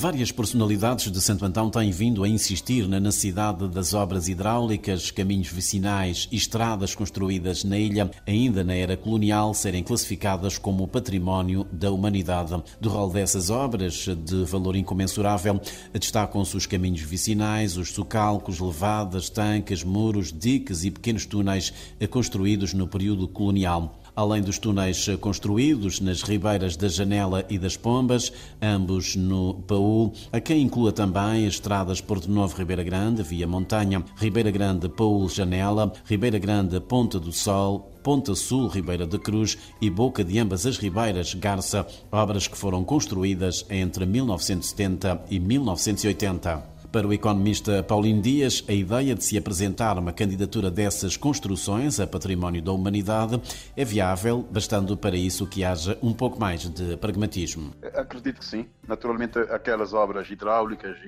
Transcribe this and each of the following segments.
Várias personalidades de Santo Antão têm vindo a insistir na necessidade das obras hidráulicas, caminhos vicinais e estradas construídas na ilha, ainda na era colonial, serem classificadas como património da humanidade. Do rol dessas obras, de valor incomensurável, destacam-se os caminhos vicinais, os socalcos, levadas, tanques, muros, diques e pequenos túneis construídos no período colonial além dos túneis construídos nas ribeiras da Janela e das Pombas, ambos no Paul, a quem inclua também as estradas Porto Novo Ribeira Grande, via montanha, Ribeira Grande Paul Janela, Ribeira Grande Ponta do Sol, Ponta Sul, Ribeira da Cruz e Boca de ambas as Ribeiras, Garça, obras que foram construídas entre 1970 e 1980. Para o economista Paulino Dias, a ideia de se apresentar uma candidatura dessas construções a património da humanidade é viável, bastando para isso que haja um pouco mais de pragmatismo. Acredito que sim. Naturalmente, aquelas obras hidráulicas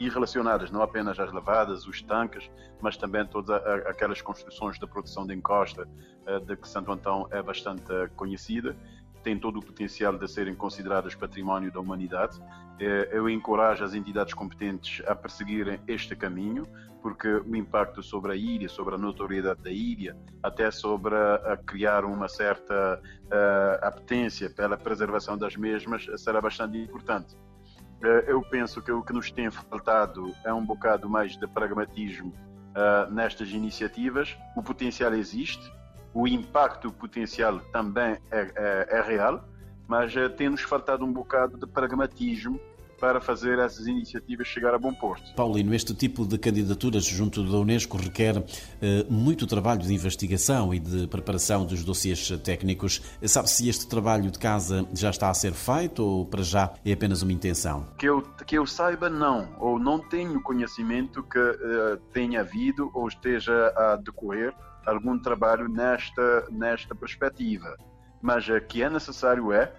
e, relacionadas não apenas às lavadas, os tanques, mas também todas aquelas construções de produção de encosta eh, de que Santo Antão é bastante conhecida têm todo o potencial de serem consideradas património da humanidade. É, eu encorajo as entidades competentes a perseguirem este caminho, porque o impacto sobre a ilha, sobre a notoriedade da ilha, até sobre a, criar uma certa uh, apetência pela preservação das mesmas, será bastante importante. Uh, eu penso que o que nos tem faltado é um bocado mais de pragmatismo uh, nestas iniciativas. O potencial existe, o impacto potencial também é, é, é real, mas uh, tem-nos faltado um bocado de pragmatismo para fazer essas iniciativas chegar a bom porto. Paulino, este tipo de candidaturas junto da Unesco requer eh, muito trabalho de investigação e de preparação dos dossiês técnicos. Sabe se este trabalho de casa já está a ser feito ou para já é apenas uma intenção? Que eu, que eu saiba, não. Ou não tenho conhecimento que uh, tenha havido ou esteja a decorrer algum trabalho nesta, nesta perspectiva. Mas uh, que é necessário é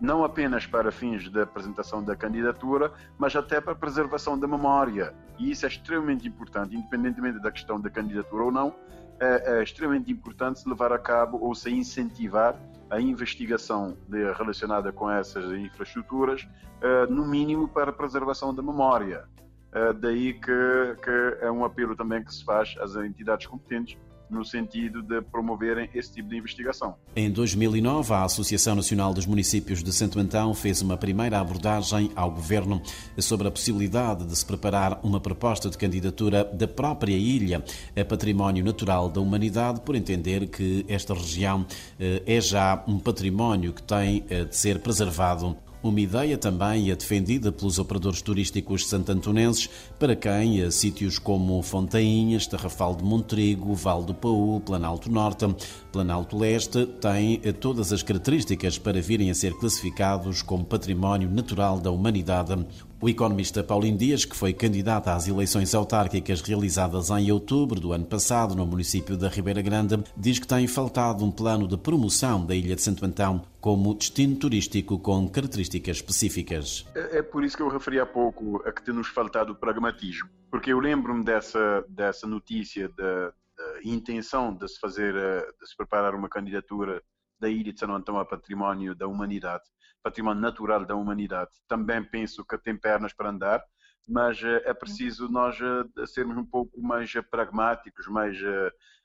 não apenas para fins da apresentação da candidatura, mas até para preservação da memória. E isso é extremamente importante, independentemente da questão da candidatura ou não, é, é extremamente importante se levar a cabo ou se incentivar a investigação de, relacionada com essas infraestruturas, uh, no mínimo para preservação da memória. Uh, daí que, que é um apelo também que se faz às entidades competentes no sentido de promoverem esse tipo de investigação. Em 2009, a Associação Nacional dos Municípios de Santo Antão fez uma primeira abordagem ao governo sobre a possibilidade de se preparar uma proposta de candidatura da própria ilha a património natural da humanidade, por entender que esta região eh, é já um património que tem eh, de ser preservado uma ideia também é defendida pelos operadores turísticos santantonenses, para quem eh, sítios como Fontainhas, Tarrafal de Montrigo, Val do Paú, Planalto Norte, Planalto Leste têm eh, todas as características para virem a ser classificados como património natural da humanidade. O economista Paulinho Dias, que foi candidato às eleições autárquicas realizadas em outubro do ano passado no município da Ribeira Grande, diz que tem faltado um plano de promoção da Ilha de Santo Antão como destino turístico com características específicas. É, é por isso que eu referi há pouco a que tem-nos faltado pragmatismo, porque eu lembro-me dessa, dessa notícia da, da intenção de se fazer, de se preparar uma candidatura da Ilha de São Antão a património da humanidade, património natural da humanidade. Também penso que tem pernas para andar, mas eh, é preciso nós eh, sermos um pouco mais eh, pragmáticos, mais,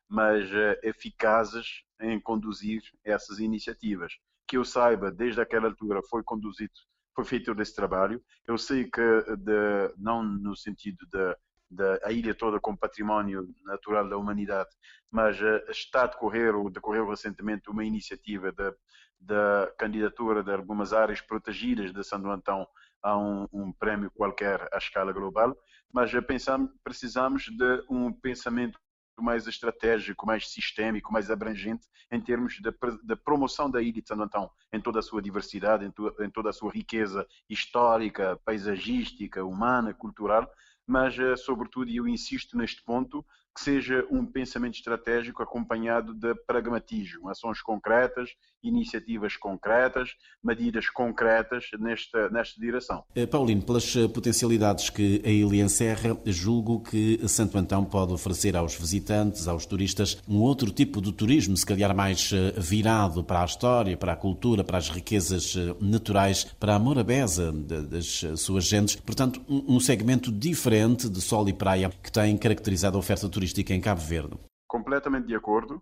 mais eficazes em conduzir essas iniciativas. Que eu saiba, desde aquela altura foi conduzido, foi feito esse trabalho. Eu sei que de, não no sentido de da a ilha toda como património natural da humanidade, mas uh, está a decorrer, ou decorreu recentemente, uma iniciativa da, da candidatura de algumas áreas protegidas de Santo Antão a um, um prémio qualquer à escala global, mas uh, pensamos, precisamos de um pensamento mais estratégico, mais sistémico, mais abrangente em termos de, promoção da ilha de Santo Antão em toda a sua diversidade, em, em toda a sua riqueza histórica, paisagística, humana, cultural, mas, eh, sobretudo, e eu insisto neste ponto, que seja um pensamento estratégico acompanhado de pragmatismo, ações concretas, iniciativas concretas, medidas concretas nesta, nesta direção. Eh, Paulino, pelas eh, potencialidades que a ilha encerra, julgo que Santo Antão pode oferecer aos visitantes, aos turistas, um outro tipo de turismo, se calhar mais eh, virado para a história, para a cultura, para as riquezas naturais, para a morabeza das suas gentes. Portanto, um segmento diferente de sol e praia que tem caracterizado a oferta turística em Cabo Verde. Completamente de acordo.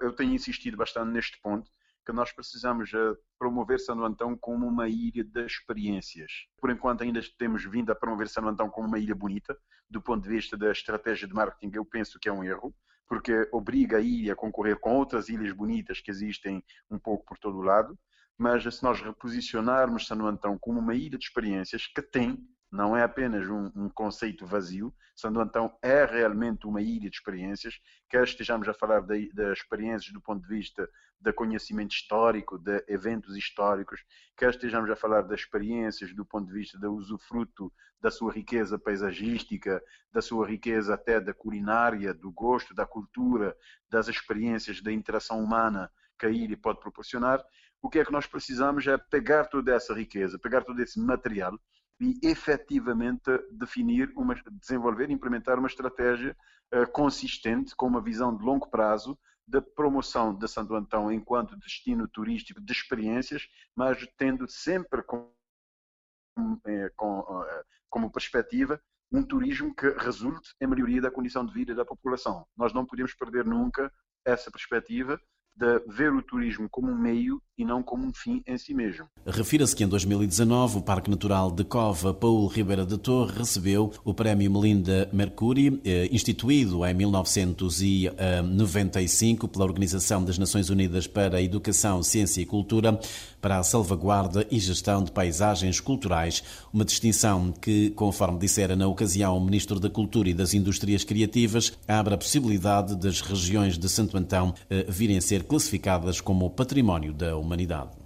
Eu tenho insistido bastante neste ponto que nós precisamos eh, promover São Antão como uma ilha de experiências. Por enquanto ainda temos vindo a promover São Antão como uma ilha bonita, do ponto de vista da estratégia de marketing eu penso que é um erro, porque obriga a ilha a concorrer com outras ilhas bonitas que existem um pouco por todo o lado, mas se nós reposicionarmos São Antão como uma ilha de experiências que tem não é apenas um, um, conceito vazio. Santo Antão é realmente uma ilha de experiências, quer estejamos a falar das experiências do ponto de vista de conhecimento histórico, de eventos históricos, quer estejamos a falar das experiências do ponto de vista do usufruto da sua riqueza paisagística, da sua riqueza até da culinária, do gosto, da cultura, das experiências da interação humana que a ilha pode proporcionar. O que é que nós precisamos é pegar toda essa riqueza, pegar todo esse material e efetivamente definir, uma, desenvolver e implementar uma estratégia uh, consistente, com uma visão de longo prazo, da promoção de Santo Antão enquanto destino turístico de experiências, mas tendo sempre com, eh, com, uh, como perspectiva um turismo que resulte em melhoria da condição de vida da população. Nós não podemos perder nunca essa perspectiva de ver o turismo como um meio e não como um fim em si mesmo. Refira-se que em 2019 o Parque Natural de Cova Paulo Ribeira de Torre recebeu o Prémio Melinda Mercury, eh, instituído em 1995 pela Organização das Nações Unidas para a Educação, Ciência e Cultura para a salvaguarda e gestão de paisagens culturais, uma distinção que, conforme dissera na ocasião o Ministro da Cultura e das Indústrias Criativas, abre a possibilidade das regiões de Santo Antão eh, virem a ser classificadas como património da humanidade.